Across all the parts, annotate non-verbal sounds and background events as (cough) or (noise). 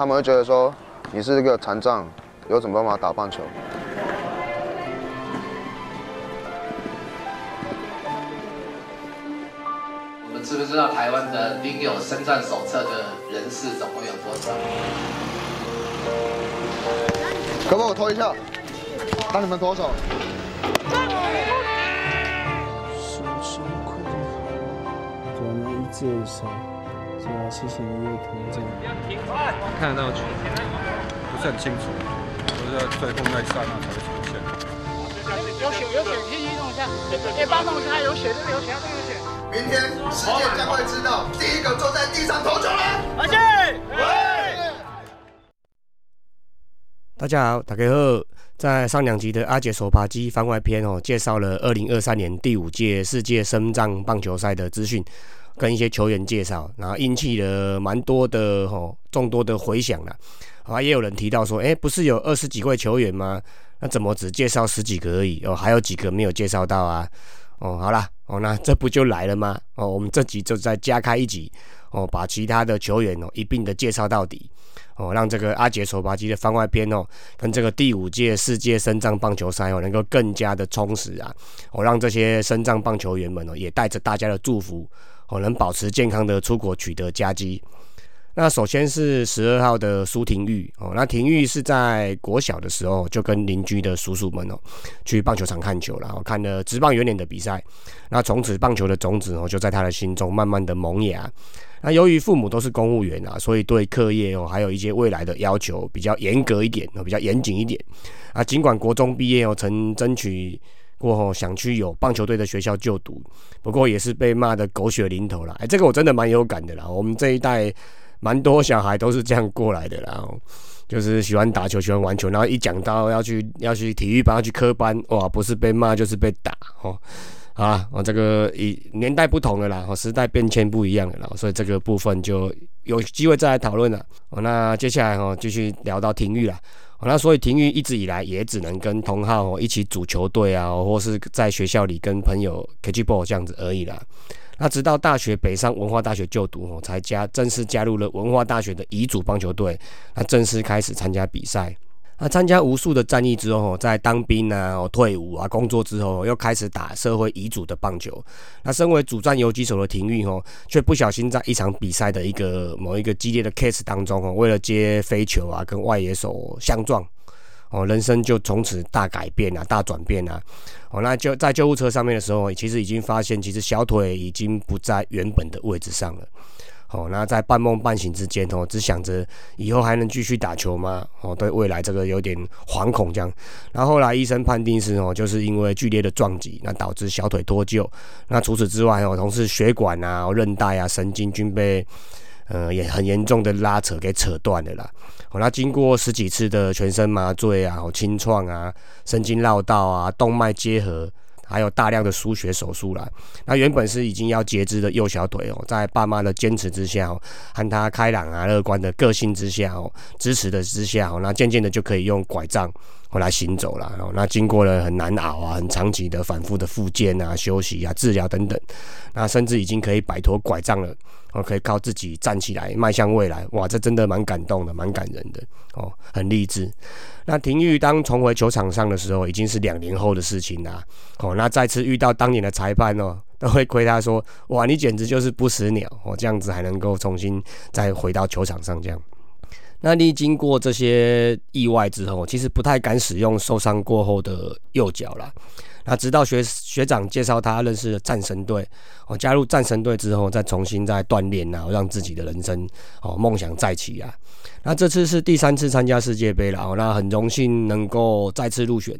他们会觉得说你是一个残障，有什么办法打棒球？我们知不知道台湾的领有身障手册的人士总共有多少？可不可以我拖一下？当你们脱手。手手谢谢你的投这样。看得到球，不是很清楚，都是在最后那一刹那才会出现。有血有血，可以弄一下。哎，帮弄一下，有血，这边有血，这边有血。明天世界将会知道第一个坐在地上投球人。而且，大家好，大家好。在上两集的阿杰手扒鸡番外篇哦，介绍了二零二三年第五届世界深藏棒球赛的资讯，跟一些球员介绍，然后引起了蛮多的吼众多的回响啦。啊，也有人提到说，哎，不是有二十几位球员吗？那怎么只介绍十几个而已？哦，还有几个没有介绍到啊？哦，好啦，哦，那这不就来了吗？哦，我们这集就再加开一集，哦，把其他的球员哦一并的介绍到底。哦，让这个阿杰手扒鸡的番外篇哦，跟这个第五届世界深藏棒球赛哦，能够更加的充实啊！哦，让这些深藏棒球员们哦，也带着大家的祝福哦，能保持健康的出国取得佳绩。那首先是十二号的苏廷玉哦，那廷玉是在国小的时候就跟邻居的叔叔们哦，去棒球场看球，然后看了职棒元年的比赛，那从此棒球的种子哦，就在他的心中慢慢的萌芽。那由于父母都是公务员啊，所以对课业哦，还有一些未来的要求比较严格一点哦，比较严谨一点啊。尽管国中毕业哦，曾争取过后想去有棒球队的学校就读，不过也是被骂的狗血淋头了。哎，这个我真的蛮有感的啦。我们这一代蛮多小孩都是这样过来的啦，就是喜欢打球，喜欢玩球，然后一讲到要去要去体育班要去科班，哇，不是被骂就是被打哦。啊，我这个以年代不同了啦，哦，时代变迁不一样了啦，所以这个部分就有机会再来讨论了。哦，那接下来哦，继续聊到体育了。哦，那所以廷玉一直以来也只能跟同号哦一起组球队啊，或是在学校里跟朋友 catch ball 这样子而已啦。那直到大学北上文化大学就读哦，才加正式加入了文化大学的乙组棒球队，那正式开始参加比赛。那参加无数的战役之后，在当兵啊、退伍啊、工作之后，又开始打社会遗嘱的棒球。那身为主战游击手的廷玉哦，却不小心在一场比赛的一个某一个激烈的 case 当中哦，为了接飞球啊，跟外野手相撞哦，人生就从此大改变啊，大转变啊。哦，那就在救护车上面的时候，其实已经发现，其实小腿已经不在原本的位置上了。哦，那在半梦半醒之间哦，只想着以后还能继续打球吗？哦，对未来这个有点惶恐这样。然后后来医生判定是哦，就是因为剧烈的撞击，那导致小腿脱臼。那除此之外哦，同时血管啊、韧带啊、神经均被呃也很严重的拉扯给扯断了啦。哦，那经过十几次的全身麻醉啊、清创啊、神经绕道啊、动脉结合。还有大量的输血手术啦。那原本是已经要截肢的右小腿哦，在爸妈的坚持之下哦，和他开朗啊、乐观的个性之下哦，支持的之下哦，那渐渐的就可以用拐杖哦来行走了。那经过了很难熬啊、很长期的反复的复健啊、休息啊、治疗等等，那甚至已经可以摆脱拐杖了。哦，可以靠自己站起来，迈向未来。哇，这真的蛮感动的，蛮感人的哦，很励志。那廷玉当重回球场上的时候，已经是两年后的事情啦。哦，那再次遇到当年的裁判哦，都会亏他说：“哇，你简直就是不死鸟哦，这样子还能够重新再回到球场上这样。”那历经过这些意外之后，其实不太敢使用受伤过后的右脚了。那直到学学长介绍他认识了战神队，哦，加入战神队之后，再重新再锻炼啊，让自己的人生哦梦想再起啊。那这次是第三次参加世界杯了哦，那很荣幸能够再次入选。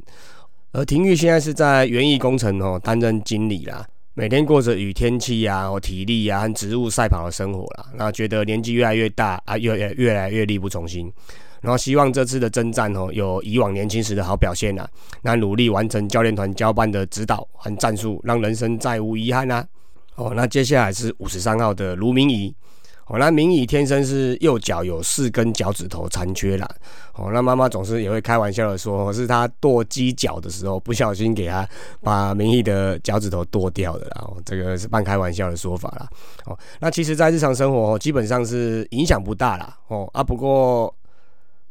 而廷玉现在是在园艺工程哦担任经理啦，每天过着与天气啊、体力啊和植物赛跑的生活啦。那觉得年纪越来越大啊，越越越来越力不从心。然后希望这次的征战哦，有以往年轻时的好表现啊。那努力完成教练团交办的指导和战术，让人生再无遗憾啊。哦，那接下来是五十三号的卢明仪。哦，那明仪天生是右脚有四根脚趾头残缺啦。哦，那妈妈总是也会开玩笑的说，是他剁鸡脚的时候不小心给他把明仪的脚趾头剁掉的啦。哦，这个是半开玩笑的说法啦。哦，那其实，在日常生活基本上是影响不大啦。哦啊，不过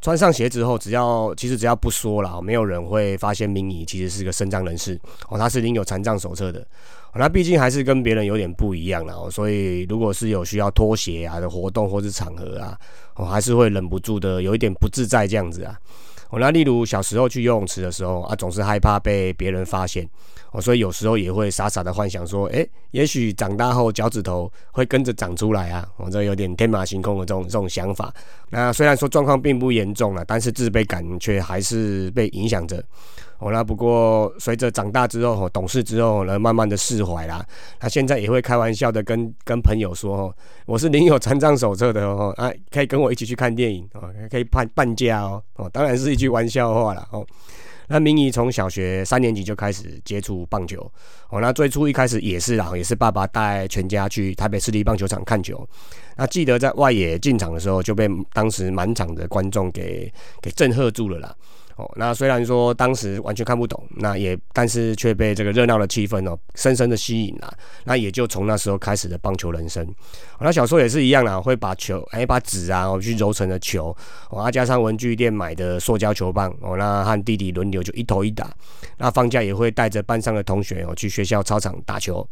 穿上鞋子后，只要其实只要不说了，没有人会发现明仪其实是个身障人士。哦，他是领有残障手册的。那毕竟还是跟别人有点不一样了，所以如果是有需要脱鞋啊的活动或是场合啊，我还是会忍不住的有一点不自在这样子啊。哦，那例如小时候去游泳池的时候啊，总是害怕被别人发现，哦，所以有时候也会傻傻的幻想说，哎，也许长大后脚趾头会跟着长出来啊，我这有点天马行空的这种这种想法。那虽然说状况并不严重了，但是自卑感却还是被影响着。哦，那不过随着长大之后，懂事之后呢，慢慢的释怀啦。那现在也会开玩笑的跟跟朋友说，哦，我是领有残障手册的哦，啊，可以跟我一起去看电影哦，可以半半价哦，哦，当然是一句玩笑话了哦。那明仪从小学三年级就开始接触棒球，哦，那最初一开始也是啦，也是爸爸带全家去台北市立棒球场看球。那记得在外野进场的时候，就被当时满场的观众给给震撼住了啦。哦，那虽然说当时完全看不懂，那也但是却被这个热闹的气氛哦，深深的吸引了。那也就从那时候开始的棒球人生。那小时候也是一样啦，会把球哎把纸啊哦去揉成了球，哦，加上文具店买的塑胶球棒哦，那和弟弟轮流就一头一打。那放假也会带着班上的同学哦去学校操场打球。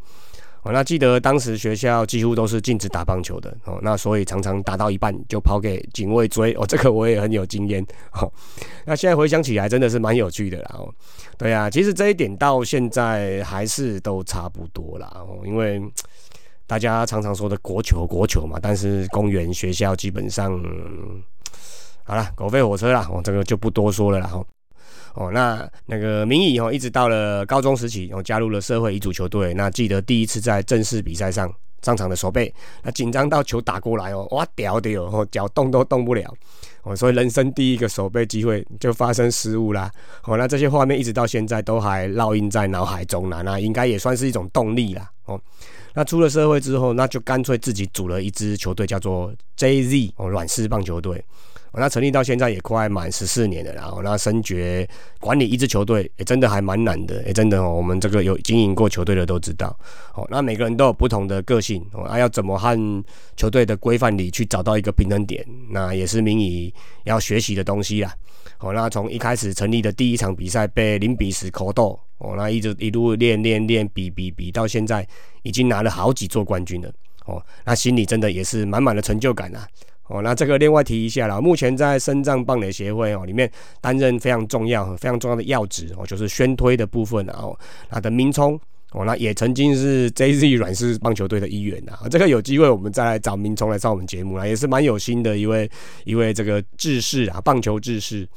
哦，那记得当时学校几乎都是禁止打棒球的哦，那所以常常打到一半就跑给警卫追哦，这个我也很有经验哦。那现在回想起来真的是蛮有趣的啦哦。对啊，其实这一点到现在还是都差不多啦哦，因为大家常常说的国球国球嘛，但是公园学校基本上好了，狗吠火车啦，哦，这个就不多说了啦哦。哦，那那个明仪哦，一直到了高中时期，哦，加入了社会乙组球队。那记得第一次在正式比赛上上场的手背，那紧张到球打过来哦，哇屌的哦，脚动都动不了哦，所以人生第一个手背机会就发生失误啦。哦，那这些画面一直到现在都还烙印在脑海中呢。那应该也算是一种动力啦。哦，那出了社会之后，那就干脆自己组了一支球队，叫做 JZ 哦，软式棒球队。那成立到现在也快满十四年了，然后那升爵管理一支球队也真的还蛮难的，也真的哦，我们这个有经营过球队的都知道，哦，那每个人都有不同的个性，哦，那要怎么和球队的规范里去找到一个平衡点，那也是明以要学习的东西啦，哦，那从一开始成立的第一场比赛被零比十口斗，哦，那一直一路练练练比比比到现在已经拿了好几座冠军了，哦，那心里真的也是满满的成就感啊。哦，那这个另外提一下啦。目前在深藏棒垒协会哦里面担任非常重要、非常重要的要职哦，就是宣推的部分。哦，那的明聪哦，那也曾经是 JZ 软式棒球队的一员啊。这个有机会我们再来找明聪来上我们节目啦，也是蛮有心的一位一位这个志士啊，棒球志士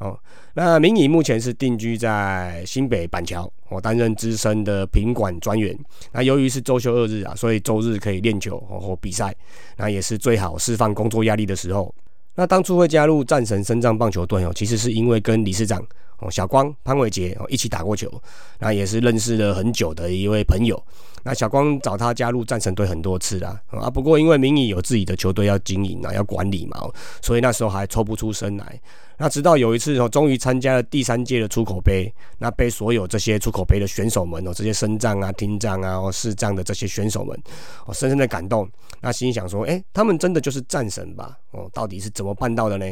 哦。那明仪目前是定居在新北板桥，我担任资深的品管专员。那由于是周休二日啊，所以周日可以练球或比赛，那也是最好释放工作压力的时候。那当初会加入战神深藏棒球队哦，其实是因为跟理事长哦小光潘伟杰哦一起打过球，那也是认识了很久的一位朋友。那小光找他加入战神队很多次啦，啊，不过因为明仪有自己的球队要经营啊，要管理嘛，所以那时候还抽不出身来。那直到有一次哦，终于参加了第三届的出口杯，那被所有这些出口杯的选手们哦，这些身障啊、听障啊、哦视障的这些选手们，哦，深深的感动。那心想说，哎，他们真的就是战神吧？哦，到底是怎么办到的呢？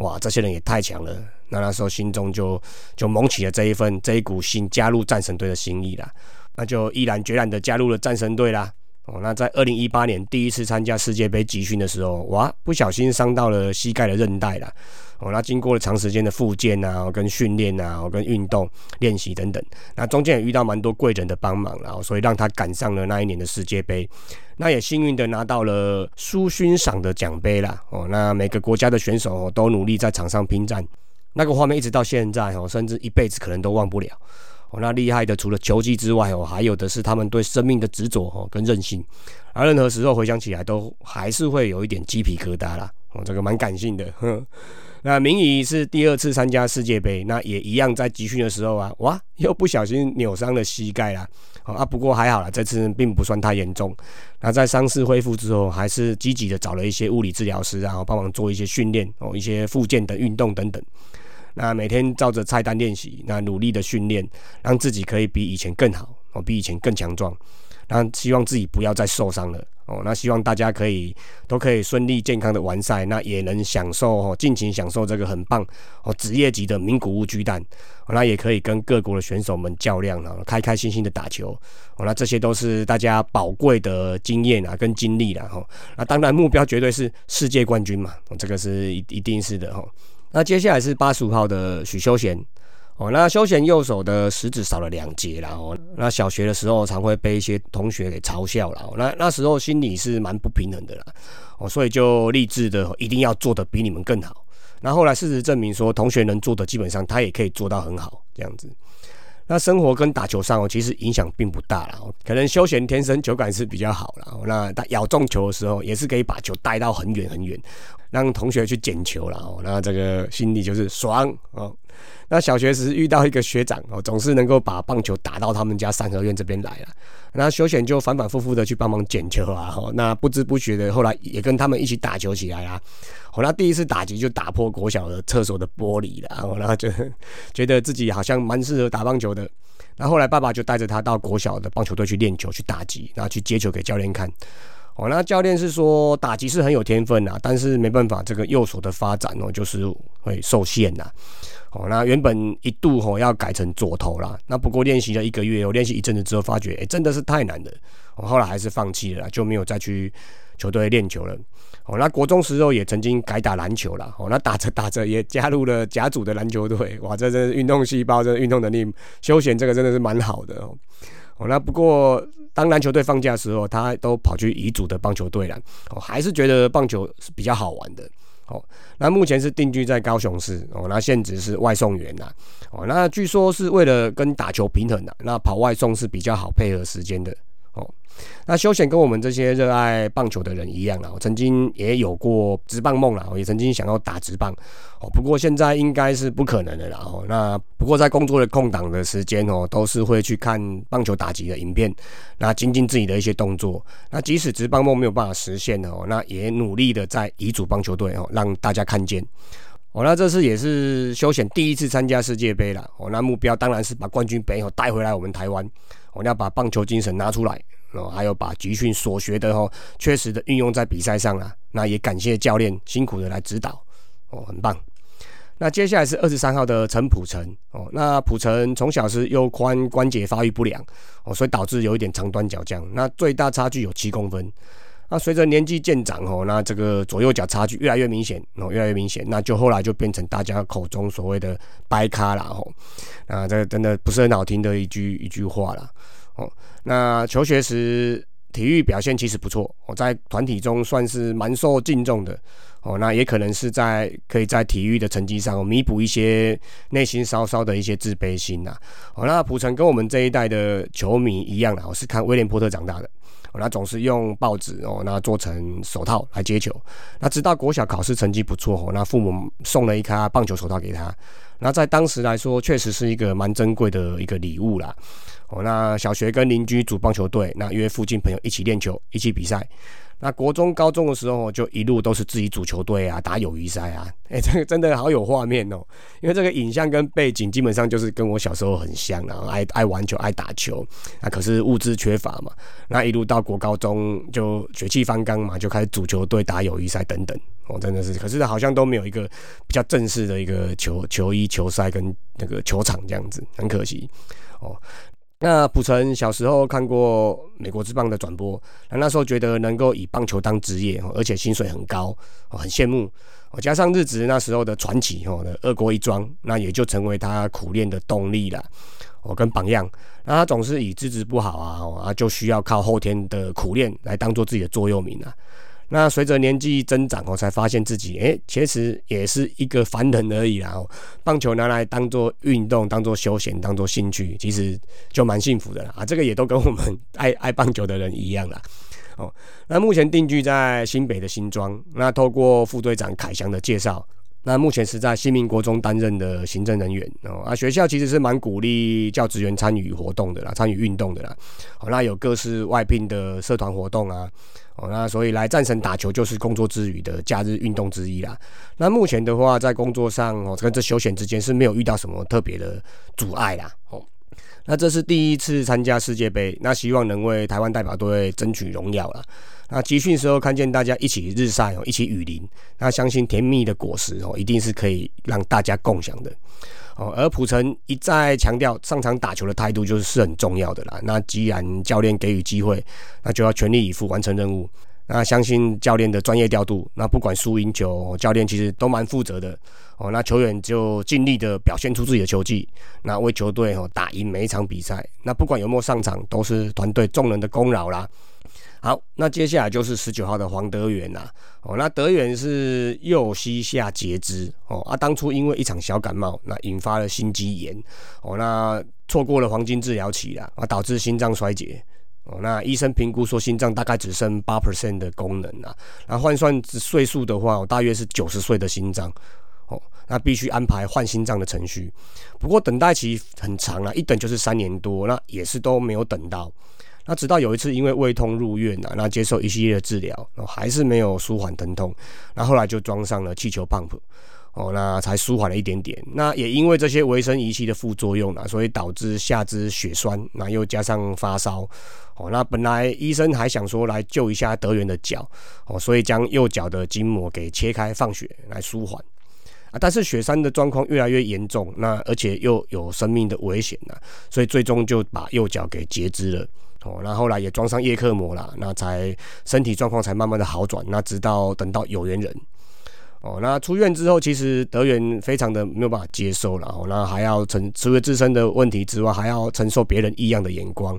哇，这些人也太强了。那那时候心中就就萌起了这一份这一股心，加入战神队的心意啦。那就毅然决然的加入了战神队啦。哦，那在二零一八年第一次参加世界杯集训的时候，哇，不小心伤到了膝盖的韧带了。哦，那经过了长时间的复健啊，跟训练啊，跟运动练习等等，那中间也遇到蛮多贵人的帮忙，然后所以让他赶上了那一年的世界杯。那也幸运的拿到了苏勋赏的奖杯啦。哦，那每个国家的选手都努力在场上拼战，那个画面一直到现在哦，甚至一辈子可能都忘不了。哦，那厉害的除了球技之外哦，还有的是他们对生命的执着哦跟韧性，而任何时候回想起来都还是会有一点鸡皮疙瘩啦。哦，这个蛮感性的。哼那明仪是第二次参加世界杯，那也一样在集训的时候啊，哇，又不小心扭伤了膝盖啦。啊，不过还好啦，这次并不算太严重。那在伤势恢复之后，还是积极的找了一些物理治疗师，然后帮忙做一些训练哦，一些复健的运动等等。那每天照着菜单练习，那努力的训练，让自己可以比以前更好哦，比以前更强壮。那希望自己不要再受伤了哦。那希望大家可以都可以顺利健康的完赛，那也能享受哦，尽情享受这个很棒哦职业级的名古屋巨蛋。那也可以跟各国的选手们较量啊，开开心心的打球。哦，那这些都是大家宝贵的经验啊，跟经历了哈。那当然目标绝对是世界冠军嘛，这个是一一定是的哈。那接下来是八十五号的许修贤。哦，那休闲右手的食指少了两节然后那小学的时候常会被一些同学给嘲笑了，那那时候心里是蛮不平衡的啦，哦，所以就立志的一定要做的比你们更好。那后来事实证明说，同学能做的基本上他也可以做到很好这样子。那生活跟打球上哦，其实影响并不大啦。可能休闲天生球感是比较好啦。那他咬中球的时候，也是可以把球带到很远很远，让同学去捡球了哦。那这个心里就是爽哦。那小学时遇到一个学长哦，总是能够把棒球打到他们家三合院这边来了。那休闲就反反复复的去帮忙捡球啊。那不知不觉的，后来也跟他们一起打球起来啦。哦，那第一次打击就打破国小的厕所的玻璃了。然后就觉得自己好像蛮适合打棒球的。那后来爸爸就带着他到国小的棒球队去练球、去打击，然后去接球给教练看。哦，那教练是说打击是很有天分啊，但是没办法，这个右手的发展哦，就是会受限呐。哦，那原本一度吼要改成左投啦，那不过练习了一个月，我练习一阵子之后，发觉哎真的是太难了，我后来还是放弃了，就没有再去球队练球了。哦，那国中时候也曾经改打篮球了，哦，那打着打着也加入了甲组的篮球队，哇，这真运动细胞，这运动能力，休闲这个真的是蛮好的哦。哦，那不过当篮球队放假的时候，他都跑去乙组的棒球队了，哦，还是觉得棒球是比较好玩的。哦，那目前是定居在高雄市哦，那现职是外送员呐，哦，那据说是为了跟打球平衡的，那跑外送是比较好配合时间的。那休闲跟我们这些热爱棒球的人一样啊，我曾经也有过直棒梦啦，我也曾经想要打直棒，哦，不过现在应该是不可能的啦。哦，那不过在工作的空档的时间哦，都是会去看棒球打击的影片，那精进自己的一些动作。那即使直棒梦没有办法实现哦，那也努力的在乙组棒球队哦，让大家看见。哦，那这次也是休闲第一次参加世界杯了。哦，那目标当然是把冠军杯哦带回来我们台湾。我们要把棒球精神拿出来，哦，还有把集训所学的哦，确实的运用在比赛上啊。那也感谢教练辛苦的来指导，哦，很棒。那接下来是二十三号的陈普成，哦，那普成从小是右髋关节发育不良，哦，所以导致有一点长短脚僵。那最大差距有七公分。那随着年纪渐长哦，那这个左右脚差距越来越明显哦，越来越明显，那就后来就变成大家口中所谓的“掰咖”了哦。那这个真的不是很好听的一句一句话了哦。那求学时体育表现其实不错，我在团体中算是蛮受敬重的哦。那也可能是在可以在体育的成绩上弥补一些内心稍稍的一些自卑心呐。哦，那蒲城跟我们这一代的球迷一样啦，我是看威廉波特长大的。那总是用报纸哦，那做成手套来接球。那直到国小考试成绩不错哦，那父母送了一颗棒球手套给他。那在当时来说，确实是一个蛮珍贵的一个礼物啦。哦，那小学跟邻居组棒球队，那约附近朋友一起练球，一起比赛。那国中、高中的时候，就一路都是自己组球队啊，打友谊赛啊。哎，这个真的好有画面哦，因为这个影像跟背景基本上就是跟我小时候很像啊，爱爱玩球、爱打球。那可是物资缺乏嘛，那一路到国高中就血气方刚嘛，就开始组球队、打友谊赛等等。哦，真的是，可是好像都没有一个比较正式的一个球球衣、球赛跟那个球场这样子，很可惜哦。那普成小时候看过美国之棒的转播，那那时候觉得能够以棒球当职业，而且薪水很高，很羡慕。加上日职那时候的传奇哦的二国一庄，那也就成为他苦练的动力了，哦跟榜样。那他总是以资质不好啊，啊就需要靠后天的苦练来当做自己的座右铭啊。那随着年纪增长，我才发现自己，哎，其实也是一个凡人而已啦。哦，棒球拿来当做运动，当做休闲，当做兴趣，其实就蛮幸福的啦。(laughs) 啊，这个也都跟我们 (laughs) 爱爱棒球的人一样啦。哦，那目前定居在新北的新庄。那透过副队长凯翔的介绍，那目前是在新民国中担任的行政人员哦啊，学校其实是蛮鼓励教职员参与活动的啦，参与运动的啦。哦，那有各式外聘的社团活动啊，哦，那所以来战神打球就是工作之余的假日运动之一啦。那目前的话，在工作上哦，跟这休闲之间是没有遇到什么特别的阻碍啦。哦，那这是第一次参加世界杯，那希望能为台湾代表队争取荣耀啦。那集训时候看见大家一起日晒哦，一起雨淋，那相信甜蜜的果实哦，一定是可以让大家共享的哦。而普城一再强调上场打球的态度就是是很重要的啦。那既然教练给予机会，那就要全力以赴完成任务。那相信教练的专业调度，那不管输赢球，教练其实都蛮负责的哦。那球员就尽力的表现出自己的球技，那为球队哦打赢每一场比赛。那不管有没有上场，都是团队众人的功劳啦。好，那接下来就是十九号的黄德元啦。哦，那德元是右膝下截肢哦，啊，当初因为一场小感冒，那引发了心肌炎哦，那错过了黄金治疗期啦，啊，导致心脏衰竭哦。那医生评估说心脏大概只剩八 percent 的功能啦，那换算岁数的话，大约是九十岁的心脏哦，那必须安排换心脏的程序。不过等待期很长啊，一等就是三年多，那也是都没有等到。那直到有一次因为胃痛入院啊，那接受一系列的治疗，然后还是没有舒缓疼痛，那后来就装上了气球泵哦，那才舒缓了一点点。那也因为这些维生仪器的副作用啊，所以导致下肢血栓，那又加上发烧，哦，那本来医生还想说来救一下德元的脚，哦，所以将右脚的筋膜给切开放血来舒缓，啊，但是雪山的状况越来越严重，那而且又有生命的危险呐，所以最终就把右脚给截肢了。哦，那后来也装上叶克膜了，那才身体状况才慢慢的好转。那直到等到有缘人，哦，那出院之后，其实德元非常的没有办法接受了。哦，那还要承除了自身的问题之外，还要承受别人异样的眼光。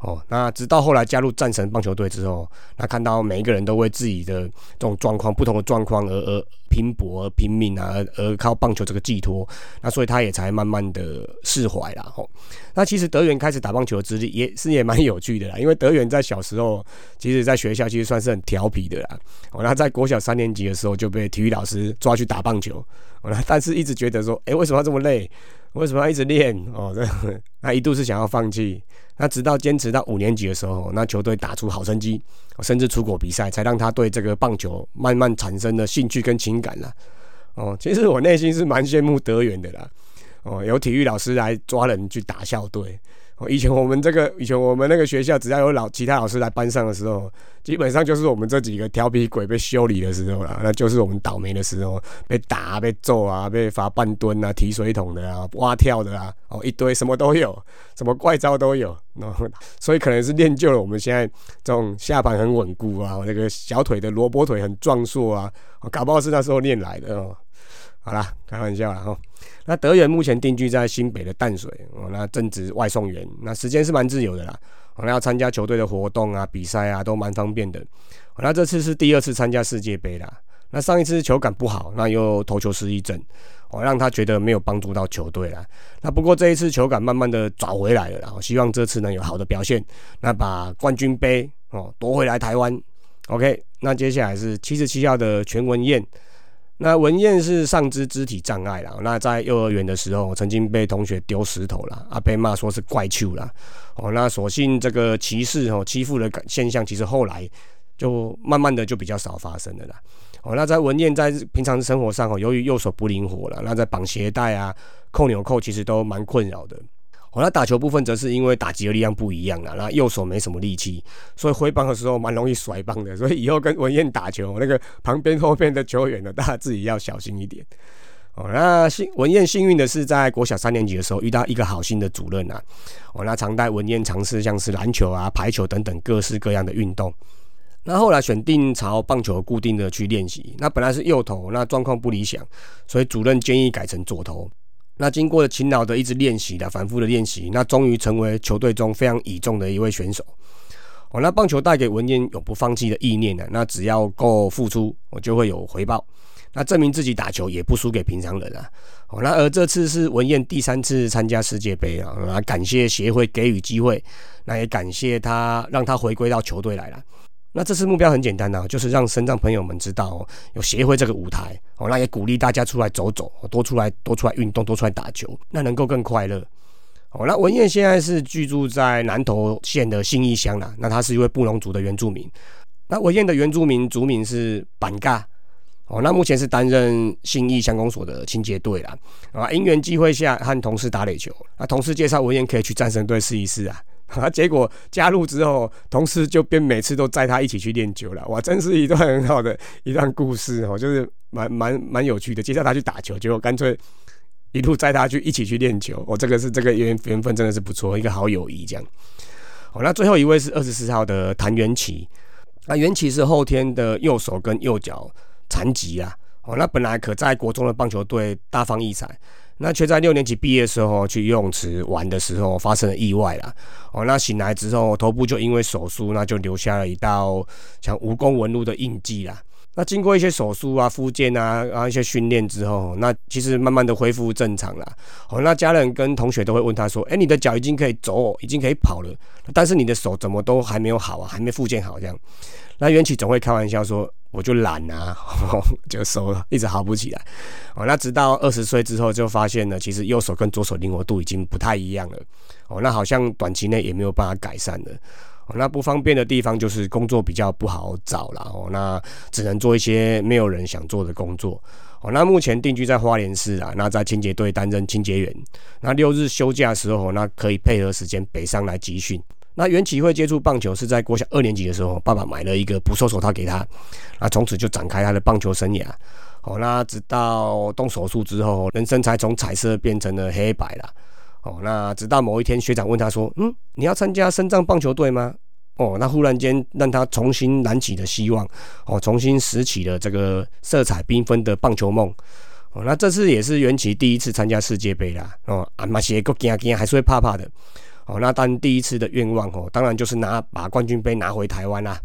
哦，那直到后来加入战神棒球队之后，那看到每一个人都为自己的这种状况、不同的状况而而拼搏、而拼命啊，而靠棒球这个寄托，那所以他也才慢慢的释怀了。吼，那其实德元开始打棒球的资历也是也蛮有趣的啦，因为德元在小时候，其实在学校其实算是很调皮的啦。哦，那在国小三年级的时候就被体育老师抓去打棒球，哦，但是一直觉得说，哎，为什么要这么累？为什么要一直练？哦，这 (laughs) 那一度是想要放弃。那直到坚持到五年级的时候，那球队打出好成绩，甚至出国比赛，才让他对这个棒球慢慢产生了兴趣跟情感了。哦，其实我内心是蛮羡慕德元的啦。哦，有体育老师来抓人去打校队。以前我们这个，以前我们那个学校，只要有老其他老师来班上的时候，基本上就是我们这几个调皮鬼被修理的时候了，那就是我们倒霉的时候，被打、被揍啊，被罚半蹲啊、提水桶的啊、蛙跳的啊，哦，一堆什么都有，什么怪招都有。所以可能是练就了我们现在这种下盘很稳固啊，那个小腿的萝卜腿很壮硕啊，搞不好是那时候练来的哦。好啦，开玩笑了哈。那德元目前定居在新北的淡水哦，那正值外送员，那时间是蛮自由的啦。哦，那要参加球队的活动啊、比赛啊，都蛮方便的。那这次是第二次参加世界杯啦。那上一次球感不好，那又投球失忆症，哦，让他觉得没有帮助到球队啦。那不过这一次球感慢慢的找回来了，然后希望这次能有好的表现，那把冠军杯哦夺回来台湾。OK，那接下来是七十七号的全文燕。那文燕是上肢肢体障碍啦，那在幼儿园的时候曾经被同学丢石头啦，啊被骂说是怪兽啦，哦那所幸这个歧视哦欺负的现象，其实后来就慢慢的就比较少发生了啦，哦那在文燕在平常生活上哦，由于右手不灵活了，那在绑鞋带啊、扣纽扣其实都蛮困扰的。哦，那打球部分则是因为打击的力量不一样啊，那右手没什么力气，所以挥棒的时候蛮容易甩棒的。所以以后跟文燕打球，那个旁边后边的球员呢，大家自己要小心一点。哦，那幸文燕幸运的是，在国小三年级的时候遇到一个好心的主任啊。哦，那常带文燕尝试像是篮球啊、排球等等各式各样的运动。那后来选定朝棒球固定的去练习。那本来是右投，那状况不理想，所以主任建议改成左投。那经过了勤劳的一直练习的反复的练习，那终于成为球队中非常倚重的一位选手。哦，那棒球带给文燕永不放弃的意念呢？那只要够付出，我就会有回报。那证明自己打球也不输给平常人啊。哦，那而这次是文燕第三次参加世界杯啊，那感谢协会给予机会，那也感谢他让他回归到球队来了。那这次目标很简单呐、就是让身障朋友们知道、哦、有协会这个舞台哦，那也鼓励大家出来走走，多出来多出来运动，多出来打球，那能够更快乐。哦，那文燕现在是居住在南投县的信义乡啦，那他是一位布农族的原住民。那文燕的原住民族名是板嘎。哦，那目前是担任信义乡公所的清洁队啦。啊，因缘机会下和同事打垒球，那同事介绍文燕可以去战神队试一试啊。(laughs) 啊，结果加入之后，同事就变每次都载他一起去练球了。哇，真是一段很好的一段故事哦，就是蛮蛮蛮有趣的。介绍他去打球，结果干脆一路载他去一起去练球。哦，这个是这个缘缘分真的是不错，一个好友谊这样。哦，那最后一位是二十四号的谭元奇。那元奇是后天的右手跟右脚残疾啊。哦，那本来可在国中的棒球队大放异彩。那却在六年级毕业的时候去游泳池玩的时候发生了意外啦。哦，那醒来之后头部就因为手术，那就留下了一道像蜈蚣纹路的印记啦。那经过一些手术啊、复健啊、然后一些训练之后，那其实慢慢的恢复正常啦。哦，那家人跟同学都会问他说：“哎，你的脚已经可以走，已经可以跑了，但是你的手怎么都还没有好啊，还没复健好这样？”那元启总会开玩笑说。我就懒啊，(laughs) 就手一直好不起来。哦，那直到二十岁之后，就发现呢，其实右手跟左手灵活度已经不太一样了。哦，那好像短期内也没有办法改善的。哦，那不方便的地方就是工作比较不好找了。哦，那只能做一些没有人想做的工作。哦，那目前定居在花莲市啊，那在清洁队担任清洁员。那六日休假的时候，那可以配合时间北上来集训。那缘起会接触棒球是在国小二年级的时候，爸爸买了一个捕兽手套给他，那从此就展开他的棒球生涯。哦，那直到动手术之后，人生才从彩色变成了黑白了。哦，那直到某一天学长问他说：“嗯，你要参加深藏棒球队吗？”哦，那忽然间让他重新燃起的希望，哦，重新拾起了这个色彩缤纷的棒球梦。哦，那这次也是缘起第一次参加世界杯啦。哦，阿妈些够惊惊还是会怕怕的。哦，那但第一次的愿望哦，当然就是拿把冠军杯拿回台湾啦。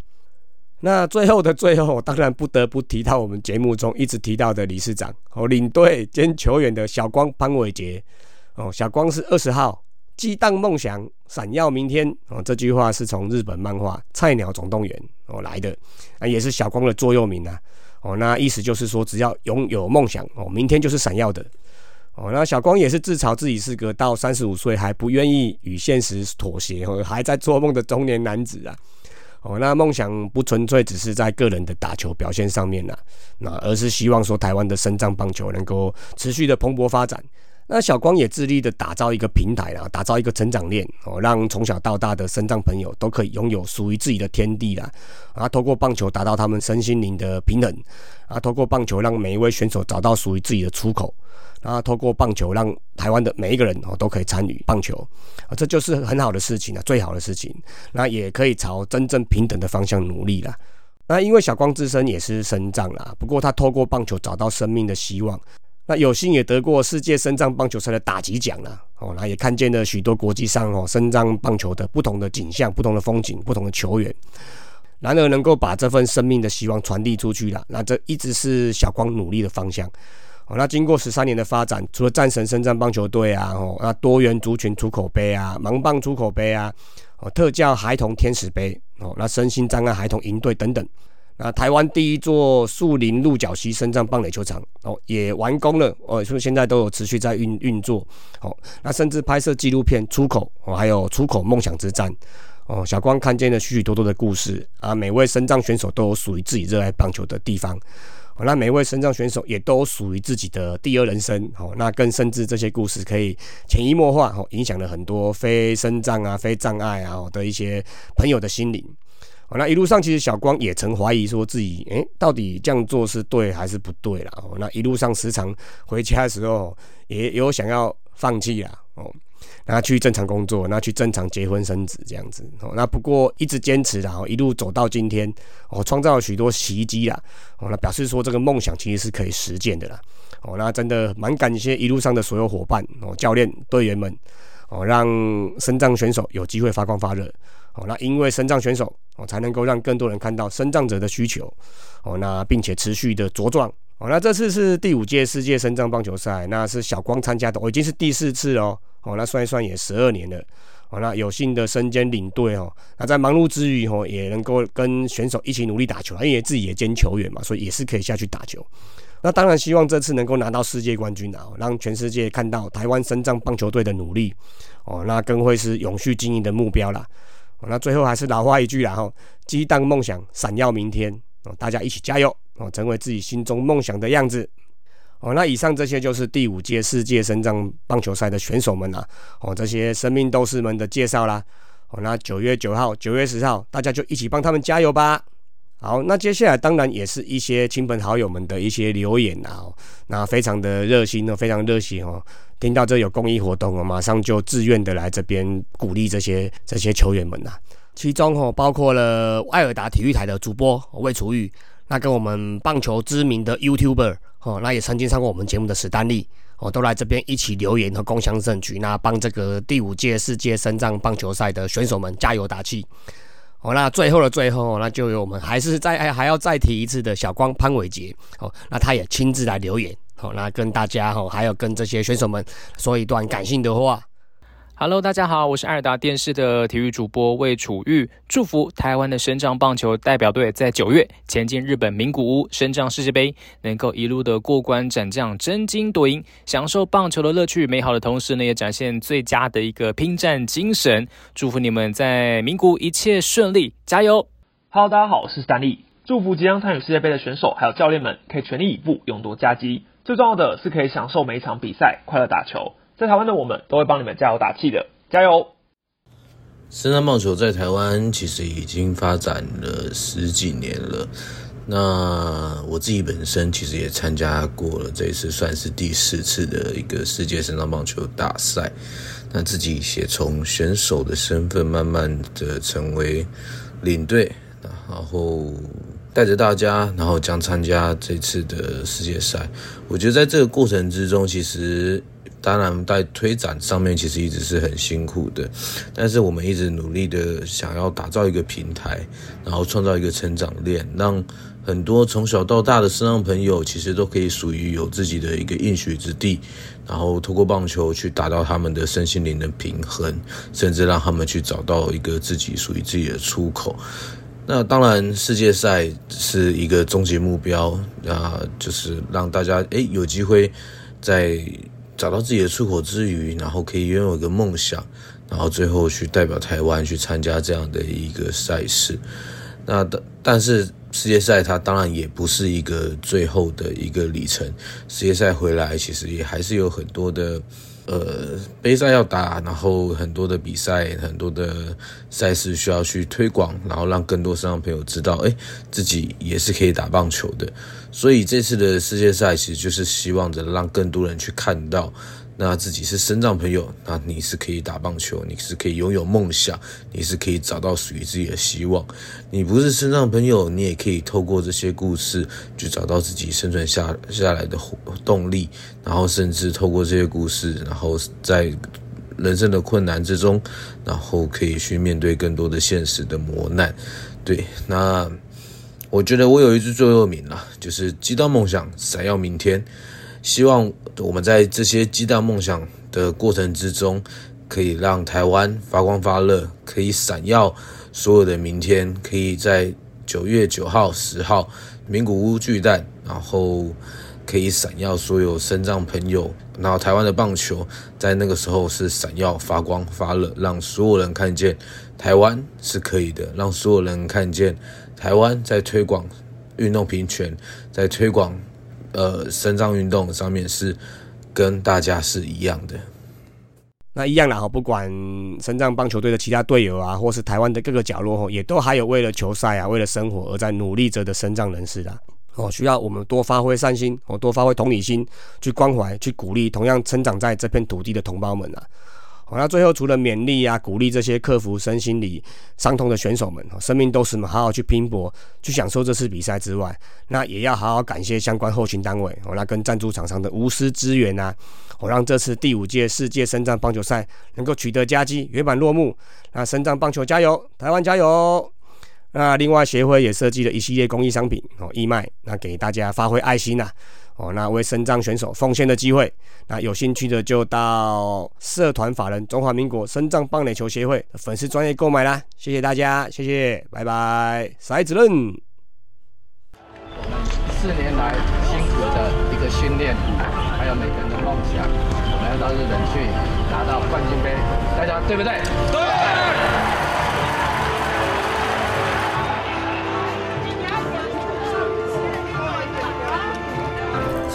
那最后的最后，当然不得不提到我们节目中一直提到的理事长哦，领队兼球员的小光潘伟杰哦，小光是二十号，激荡梦想，闪耀明天哦。这句话是从日本漫画《菜鸟总动员》哦来的，啊，也是小光的座右铭啊。哦，那意思就是说，只要拥有梦想哦，明天就是闪耀的。哦，那小光也是自嘲自己是个到三十五岁还不愿意与现实妥协，还在做梦的中年男子啊。哦，那梦想不纯粹只是在个人的打球表现上面呐，那而是希望说台湾的深藏棒球能够持续的蓬勃发展。那小光也致力的打造一个平台啊，打造一个成长链哦，让从小到大的深藏朋友都可以拥有属于自己的天地啦。啊，透过棒球达到他们身心灵的平衡啊，透过棒球让每一位选手找到属于自己的出口。啊，透过棒球让台湾的每一个人哦都可以参与棒球啊，这就是很好的事情啊，最好的事情。那也可以朝真正平等的方向努力啦。那因为小光自身也是身障啦，不过他透过棒球找到生命的希望。那有幸也得过世界身障棒球赛的打击奖啦。哦，那也看见了许多国际上哦身障棒球的不同的景象、不同的风景、不同的球员。然而能够把这份生命的希望传递出去了，那这一直是小光努力的方向。哦，那经过十三年的发展，除了战神深圳棒球队啊，哦，那多元族群出口杯啊，盲棒出口杯啊，哦，特教孩童天使杯，哦，那身心障碍孩童营队等等，那台湾第一座树林鹿角溪深圳棒垒球场，哦，也完工了，哦，所以现在都有持续在运运作，哦，那甚至拍摄纪录片出口，哦，还有出口梦想之战，哦，小光看见了许许多多的故事啊，每位身障选手都有属于自己热爱棒球的地方。哦，那每位身障选手也都属于自己的第二人生。哦，那更甚至这些故事可以潜移默化，哦，影响了很多非身障啊、非障碍啊的一些朋友的心灵。哦，那一路上其实小光也曾怀疑说自己，诶，到底这样做是对还是不对啦？哦，那一路上时常回家的时候，也有想要放弃啦。哦。那去正常工作，那去正常结婚生子这样子哦。那不过一直坚持然后一路走到今天，哦，创造了许多奇迹啦。哦，那表示说这个梦想其实是可以实现的啦。哦，那真的蛮感谢一路上的所有伙伴哦，教练队员们哦，让身障选手有机会发光发热。哦，那因为身障选手哦，才能够让更多人看到身障者的需求。哦，那并且持续的茁壮。哦，那这次是第五届世界身障棒球赛，那是小光参加的，我已经是第四次哦。哦，那算一算也十二年了，哦，那有幸的身兼领队哦，那在忙碌之余哦，也能够跟选手一起努力打球，因为自己也兼球员嘛，所以也是可以下去打球。那当然希望这次能够拿到世界冠军啊，让全世界看到台湾深藏棒球队的努力哦，那更会是永续经营的目标啦。那最后还是老话一句啦哈，激荡梦想，闪耀明天哦，大家一起加油哦，成为自己心中梦想的样子。哦，那以上这些就是第五届世界深藏棒球赛的选手们啦，哦，这些生命斗士们的介绍啦。哦，那九月九号、九月十号，大家就一起帮他们加油吧。好，那接下来当然也是一些亲朋好友们的一些留言啊，那非常的热心哦，非常热心哦。听到这有公益活动哦，马上就自愿的来这边鼓励这些这些球员们呐。其中哦，包括了艾尔达体育台的主播魏楚玉，那跟我们棒球知名的 YouTuber。哦，那也曾经上过我们节目的史丹利，哦，都来这边一起留言和共享盛举，那帮这个第五届世界深藏棒球赛的选手们加油打气。哦，那最后的最后，那就由我们还是再还要再提一次的小光潘伟杰，哦，那他也亲自来留言，哦，那跟大家哦，还有跟这些选手们说一段感性的话。Hello，大家好，我是爱尔达电视的体育主播魏楚玉，祝福台湾的生长棒球代表队在九月前进日本名古屋生长世界杯，能够一路的过关斩将，争金夺银，享受棒球的乐趣美好的同时呢，也展现最佳的一个拼战精神。祝福你们在名古屋一切顺利，加油！Hello，大家好，我是丹利，祝福即将参与世界杯的选手还有教练们可以全力以赴，勇夺佳绩。最重要的是可以享受每一场比赛，快乐打球。在台湾的我们都会帮你们加油打气的，加油！深圳棒球在台湾其实已经发展了十几年了。那我自己本身其实也参加过了这一次，算是第四次的一个世界深圳棒球大赛。那自己也从选手的身份慢慢的成为领队，然后带着大家，然后将参加这次的世界赛。我觉得在这个过程之中，其实。当然，在推展上面其实一直是很辛苦的，但是我们一直努力的想要打造一个平台，然后创造一个成长链，让很多从小到大的身上朋友其实都可以属于有自己的一个应许之地，然后通过棒球去达到他们的身心灵的平衡，甚至让他们去找到一个自己属于自己的出口。那当然，世界赛是一个终极目标啊，就是让大家诶有机会在。找到自己的出口之余，然后可以拥有一个梦想，然后最后去代表台湾去参加这样的一个赛事。那但但是世界赛它当然也不是一个最后的一个里程，世界赛回来其实也还是有很多的。呃，杯赛要打，然后很多的比赛，很多的赛事需要去推广，然后让更多身上朋友知道，哎，自己也是可以打棒球的。所以这次的世界赛其实就是希望着让更多人去看到。那自己是身障朋友，那你是可以打棒球，你是可以拥有梦想，你是可以找到属于自己的希望。你不是身障朋友，你也可以透过这些故事去找到自己生存下下来的动力，然后甚至透过这些故事，然后在人生的困难之中，然后可以去面对更多的现实的磨难。对，那我觉得我有一句座右铭啊，就是“激荡梦想，闪耀明天”。希望我们在这些激荡梦想的过程之中，可以让台湾发光发热，可以闪耀所有的明天。可以在九月九号、十号名古屋巨蛋，然后可以闪耀所有身障朋友。然后台湾的棒球在那个时候是闪耀发光发热，让所有人看见台湾是可以的，让所有人看见台湾在推广运动平权，在推广。呃，身障运动上面是跟大家是一样的，那一样啦哈，不管身障棒球队的其他队友啊，或是台湾的各个角落哈，也都还有为了球赛啊，为了生活而在努力着的身障人士啦。哦，需要我们多发挥善心，哦，多发挥同理心，去关怀、去鼓励同样成长在这片土地的同胞们啊。好，那最后除了勉励啊、鼓励这些克服身心理伤痛的选手们，生命都是们好好去拼搏、去享受这次比赛之外，那也要好好感谢相关后勤单位，哦，那跟赞助厂商的无私支援啊，哦，让这次第五届世界深藏棒球赛能够取得佳绩，圆满落幕。那深藏棒球加油，台湾加油！那另外协会也设计了一系列公益商品，哦，义卖，那给大家发挥爱心呐。哦，那为身障选手奉献的机会。那有兴趣的就到社团法人中华民国身障棒垒球协会粉丝专业购买啦。谢谢大家，谢谢，拜拜，骰子任。我们四年来辛苦的一个训练，还有每个人的梦想，我们要到日本去拿到冠军杯，大家对不对？对。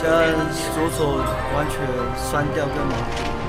现在左手完全酸掉，干嘛？